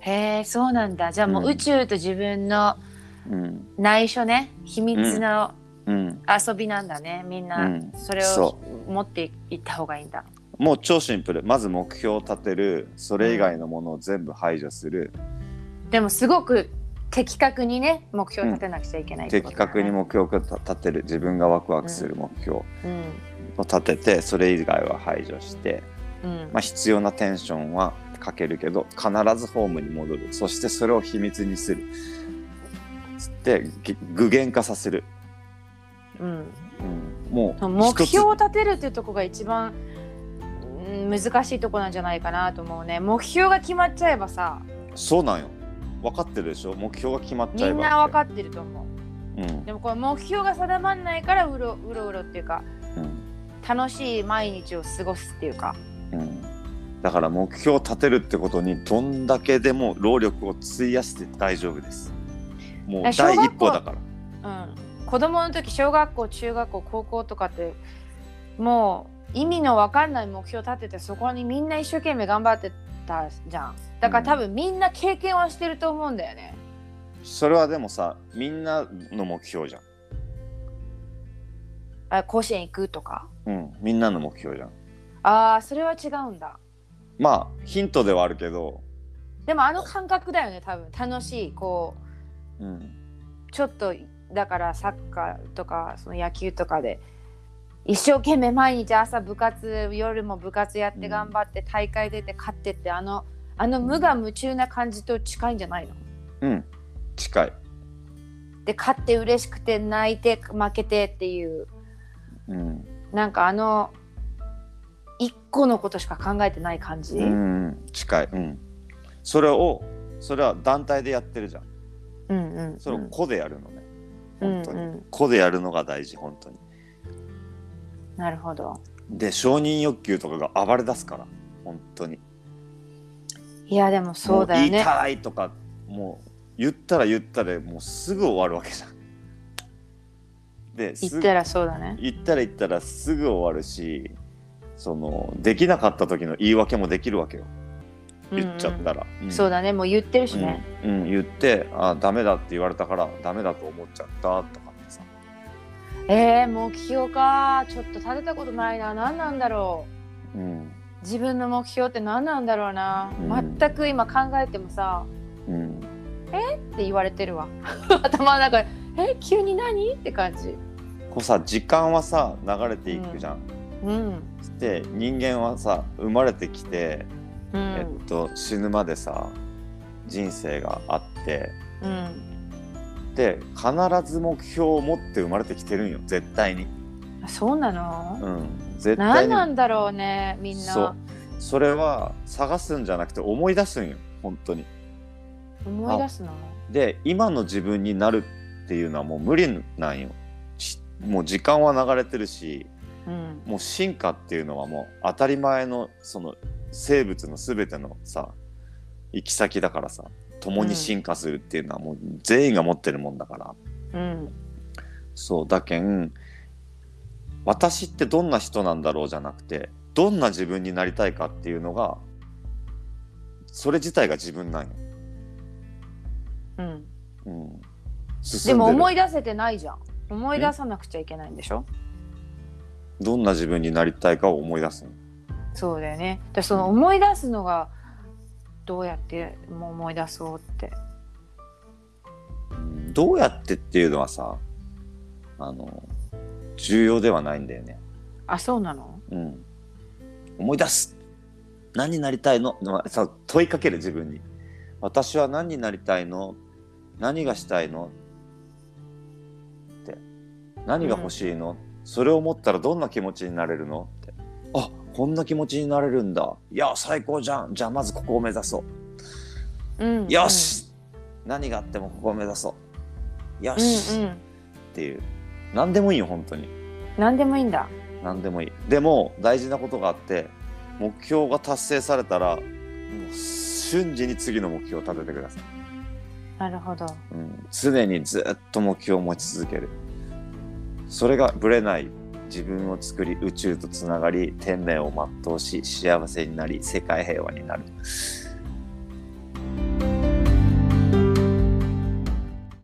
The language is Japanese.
へえそうなんだ。じゃあもううん。宇宙と自分のうん。内緒ね。秘密のうん、遊びなんだね。みんなうん。それをそ持っていった方がいいんだ。もう超シンプル。まず目標を立てる。それ以外のものを全部排除する、でもすごく的確にね目標を立てなくちゃいけないってこと的確に目標を立てる。自分がワクワクする目標をうん。立ててそれ以外は排除して、うん。まあ、必要なテンションはかけるけど必ずホームに戻る。そしてそれを秘密にする。つってぎ具現化させる、うん。うん、もう目標を立てるっていうところが一番うん難しいとこなんじゃないかなと思うね。目標が決まっちゃえばさ。そうなんよ。分かってるでしょ？目標が決まっちゃみえばんな分かってると思う。うん。でもこの目標が定まんないからうろうろうろっていうかうん。楽しい毎日を過ごすっていうか。うん、だから目標を立てるってことにどんだけでも労力を費やして大丈夫です。もう第一歩だから。うん。子供の時小学校中学校高校とかってもう意味の分かんない目標立ててそこにみんな一生懸命頑張ってたじゃん。だから多分みんな経験はしてると思うんだよね、それはでもさみんなの目標じゃん。あ甲子園行くとか？うんみんなの目標じゃん。ああそれは違うんだまあヒントではあるけど、でもあの感覚だよね多分。楽しいこう。うん、ちょっとだからサッカーとかその野球とかで。一生懸命毎日朝部活夜も部活やって頑張って大会出て勝ってってあのあの無我夢中な感じと近いんじゃないの？うん、近い、で勝って嬉しくて泣いて負けてっていう。うん。なんかあの一個のことしか考えてない感じ、うん、近い、うん、それをそれは団体でやってるじゃん。うんうんそれを個でやるのね、本当に、うんうん。個でやるのが大事本当に。なるほど。で承認欲求とかが暴れ出すから本当に。いやでもそうだよもう言いねたいとかもう言ったら言ったらもうすぐ終わるわけじゃん。で言ったらそうだね。言ったら言ったらすぐ終わるしそのできなかった時の言い訳もできるわけよ。言っちゃったら。うん。そうだね。もう言ってるしね、うん。うん。言ってあダメだって言われたからダメだと思っちゃったとかってさ。えー、目標か。ちょっと立てたことないな。何なんだろう。うん。自分の目標って何なんだろうな、うん。全く今考えてもさうん。って言われてるわ。頭の中で「え急に何?」って感じ。こうさ時間はさ流れていくじゃん。うん。で人間はさ生まれてきて、うん、えっと、死ぬまでさ人生があってうん。で必ず目標を持って生まれてきてるんよ絶対に。あそうなの、うん、絶対何になんだろうねみんな。そう。それは探すんじゃなくて思い出すんよ本当に。思い出すの？で今の自分になるっていうのはもう無理なんよ。しもう時間は流れてるしうん。もう進化っていうのはもう当たり前のその生物の全てのさ行き先だからさ共に進化するっていうのはもう全員が持ってるもんだから、うん。そうだけん私ってどんな人なんだろうじゃなくてどんな自分になりたいかっていうのがそれ自体が自分なんよ。うん。うん、でも思いい出せてないじゃん。思い出さなくちゃいけないんでしょ？どんな自分になりたいかを思い出すの？そうだよね。でその思い出すのがどうやってもう思い出そうって。うんどうやってっていうのはさあの重要ではないんだよね。あそうなの？うん、思い出す。何になりたいの？まあさ問いかける自分に。私は何になりたいの？何がしたいの？って。何が欲しいの、それを思ったらどんな気持ちになれるの？ってあこんな気持ちになれるんだ。いや最高じゃん。じゃあまずここを目指そう。うんよし、何があってもここを目指そう。ようんし、っうん。ていう。何でもいいよ本当に。何でもいいんだ。何でもいい。でも大事なことがあって目標が達成されたらもう瞬時に次の目標を立ててください、なるほど。うん、常にずっと目標を持ち続けるそれがぶれない自分を作り宇宙とつながり天命を全うし幸せになり世界平和になる。